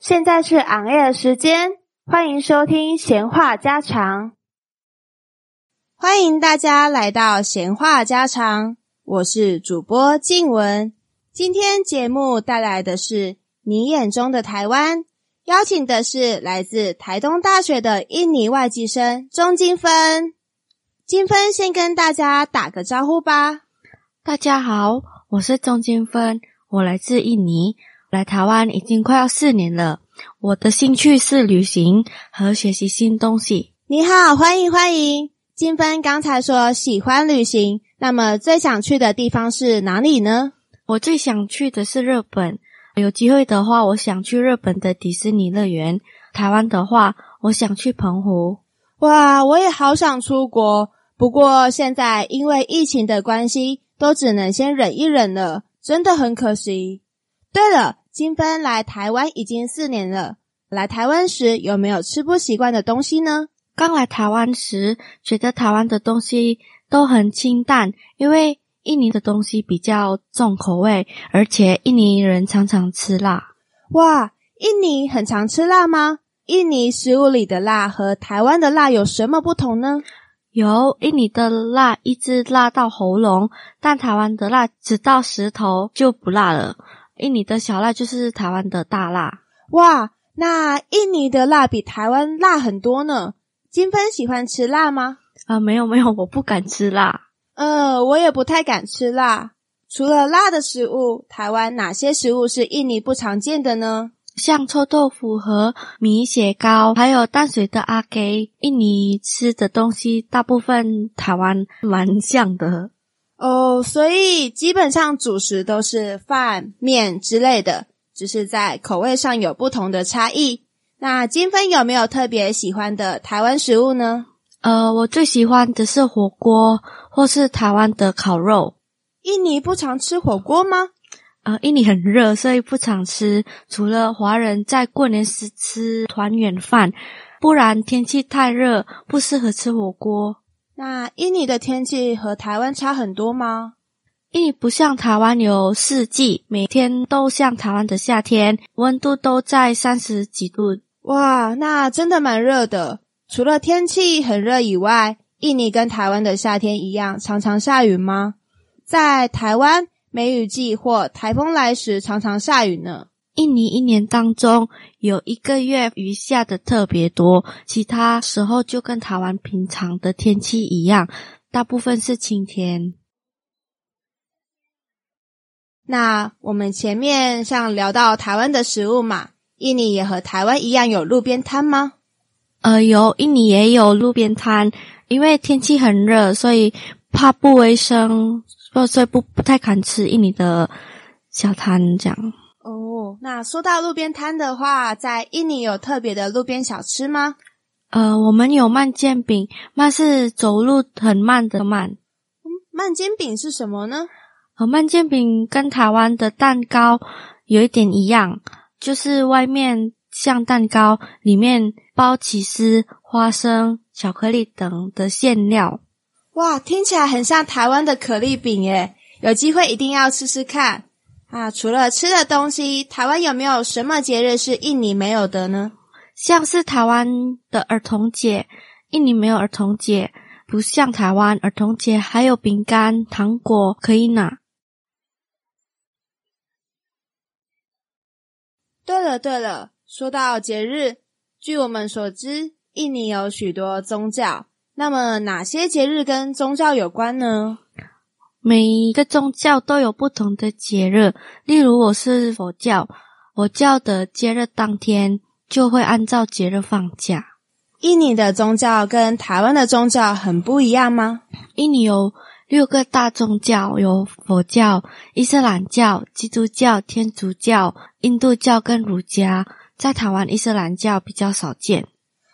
现在是昂 air 的时间，欢迎收听闲话家常。欢迎大家来到闲话家常，我是主播静文。今天节目带来的是你眼中的台湾，邀请的是来自台东大学的印尼外籍生钟金芬。金芬先跟大家打个招呼吧。大家好，我是钟金芬，我来自印尼。来台湾已经快要四年了，我的兴趣是旅行和学习新东西。你好，欢迎欢迎，金芬刚才说喜欢旅行，那么最想去的地方是哪里呢？我最想去的是日本，有机会的话，我想去日本的迪士尼乐园。台湾的话，我想去澎湖。哇，我也好想出国，不过现在因为疫情的关系，都只能先忍一忍了，真的很可惜。对了。金芬来台湾已经四年了，来台湾时有没有吃不习惯的东西呢？刚来台湾时，觉得台湾的东西都很清淡，因为印尼的东西比较重口味，而且印尼人常常吃辣。哇，印尼很常吃辣吗？印尼食物里的辣和台湾的辣有什么不同呢？有，印尼的辣一直辣到喉咙，但台湾的辣只到舌头就不辣了。印尼的小辣就是台湾的大辣哇！那印尼的辣比台湾辣很多呢。金芬喜欢吃辣吗？啊，没有没有，我不敢吃辣。呃，我也不太敢吃辣。除了辣的食物，台湾哪些食物是印尼不常见的呢？像臭豆腐和米血糕，还有淡水的阿给。印尼吃的东西大部分台湾蛮像的。哦，所以基本上主食都是饭、面之类的，只是在口味上有不同的差异。那金芬有没有特别喜欢的台湾食物呢？呃，我最喜欢的是火锅，或是台湾的烤肉。印尼不常吃火锅吗？呃，印尼很热，所以不常吃。除了华人在过年时吃团圆饭，不然天气太热，不适合吃火锅。那印尼的天气和台湾差很多吗？印尼不像台湾有四季，每天都像台湾的夏天，温度都在三十几度。哇，那真的蛮热的。除了天气很热以外，印尼跟台湾的夏天一样，常常下雨吗？在台湾，梅雨季或台风来时，常常下雨呢。印尼一年当中有一个月雨下的特别多，其他时候就跟台湾平常的天气一样，大部分是晴天。那我们前面像聊到台湾的食物嘛，印尼也和台湾一样有路边摊吗？呃，有，印尼也有路边摊，因为天气很热，所以怕不卫生，所以不不太敢吃印尼的小摊这样。哦，那说到路边摊的话，在印尼有特别的路边小吃吗？呃，我们有慢煎饼，慢是走路很慢的慢。慢煎饼是什么呢？呃慢煎饼跟台湾的蛋糕有一点一样，就是外面像蛋糕，里面包起司、花生、巧克力等的馅料。哇，听起来很像台湾的可丽饼耶！有机会一定要试试看。啊，除了吃的东西，台湾有没有什么节日是印尼没有的呢？像是台湾的儿童节，印尼没有儿童节，不像台湾儿童节还有饼干、糖果可以拿。对了对了，说到节日，据我们所知，印尼有许多宗教，那么哪些节日跟宗教有关呢？每一个宗教都有不同的节日，例如我是佛教，佛教的节日当天就会按照节日放假。印尼的宗教跟台湾的宗教很不一样吗？印尼有六个大宗教，有佛教、伊斯兰教、基督教、天主教、印度教跟儒家。在台湾，伊斯兰教比较少见。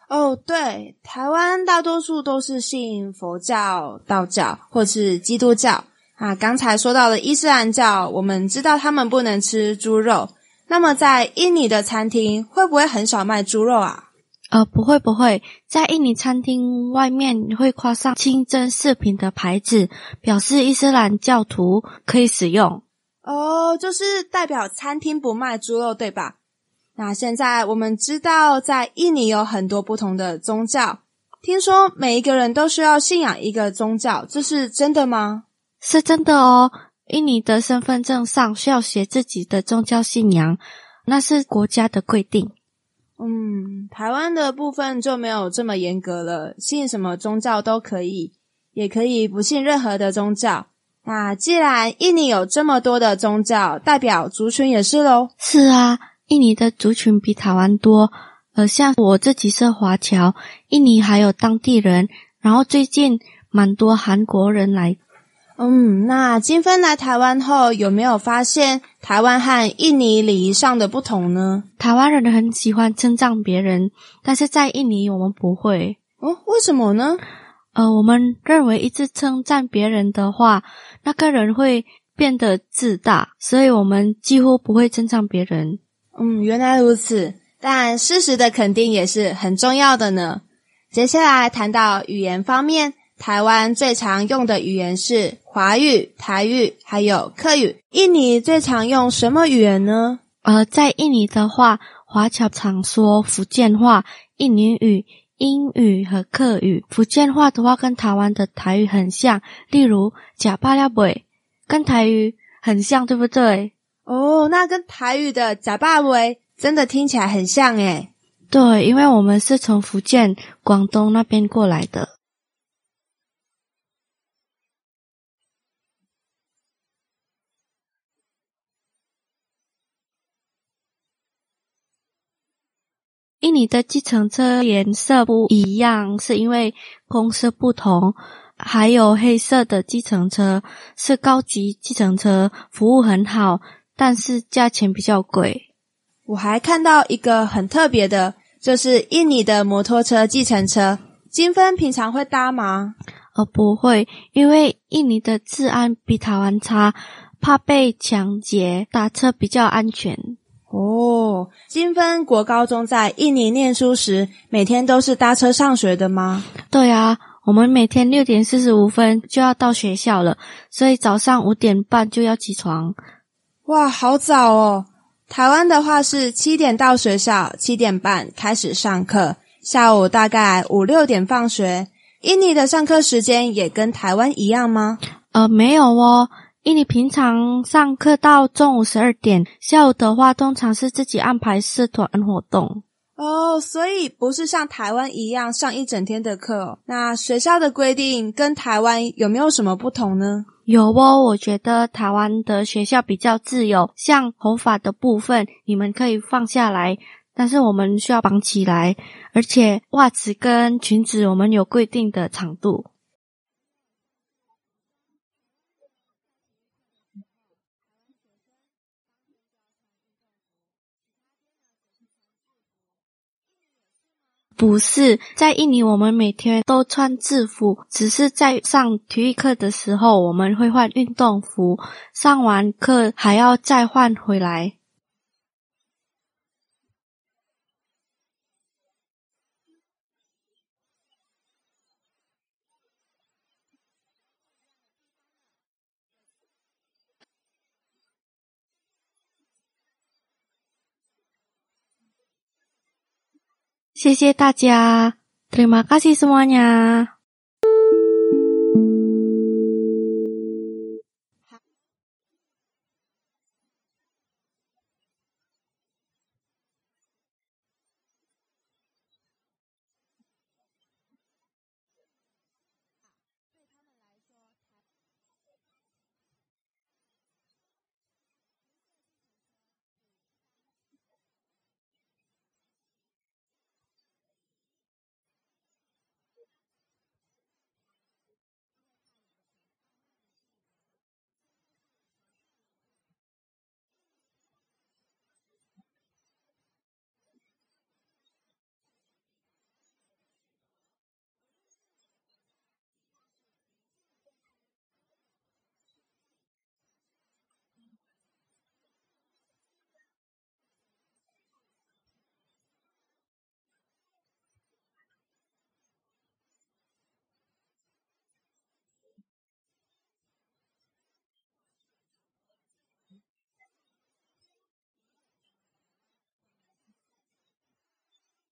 哦，对，台湾大多数都是信佛教、道教或是基督教。啊，刚才说到的伊斯兰教，我们知道他们不能吃猪肉。那么，在印尼的餐厅会不会很少卖猪肉啊？呃，不会不会，在印尼餐厅外面会挂上清真饰品的牌子，表示伊斯兰教徒可以使用。哦，就是代表餐厅不卖猪肉，对吧？那现在我们知道，在印尼有很多不同的宗教，听说每一个人都需要信仰一个宗教，这是真的吗？是真的哦。印尼的身份证上需要写自己的宗教信仰，那是国家的规定。嗯，台湾的部分就没有这么严格了，信什么宗教都可以，也可以不信任何的宗教。那既然印尼有这么多的宗教，代表族群也是喽。是啊，印尼的族群比台湾多。呃，像我自己是华侨，印尼还有当地人，然后最近蛮多韩国人来。嗯，那金芬来台湾后，有没有发现台湾和印尼礼仪上的不同呢？台湾人很喜欢称赞别人，但是在印尼我们不会。哦，为什么呢？呃，我们认为一直称赞别人的话，那个人会变得自大，所以我们几乎不会称赞别人。嗯，原来如此。但事实的肯定也是很重要的呢。接下来谈到语言方面。台湾最常用的语言是华语、台语，还有客语。印尼最常用什么语言呢？呃，在印尼的话，华侨常说福建话、印尼语、英语和客语。福建话的话，跟台湾的台语很像，例如“假巴拉尾”，跟台语很像，对不对？哦，那跟台语的“假巴尾”真的听起来很像诶。对，因为我们是从福建、广东那边过来的。印尼的计程车颜色不一样，是因为公司不同。还有黑色的计程车是高级计程车，服务很好，但是价钱比较贵。我还看到一个很特别的，就是印尼的摩托车计程车。金芬平常会搭吗？呃，不会，因为印尼的治安比台湾差，怕被抢劫，打车比较安全。哦，金芬国高中在印尼念书时，每天都是搭车上学的吗？对啊，我们每天六点四十五分就要到学校了，所以早上五点半就要起床。哇，好早哦！台湾的话是七点到学校，七点半开始上课，下午大概五六点放学。印尼的上课时间也跟台湾一样吗？呃，没有哦。印尼平常上课到中午十二点，下午的话通常是自己安排社团活动。哦，所以不是像台湾一样上一整天的课。那学校的规定跟台湾有没有什么不同呢？有哦，我觉得台湾的学校比较自由，像头发的部分你们可以放下来，但是我们需要绑起来，而且袜子跟裙子我们有规定的长度。不是在印尼，我们每天都穿制服，只是在上体育课的时候我们会换运动服，上完课还要再换回来。谢谢大家，Terima kasih semuanya。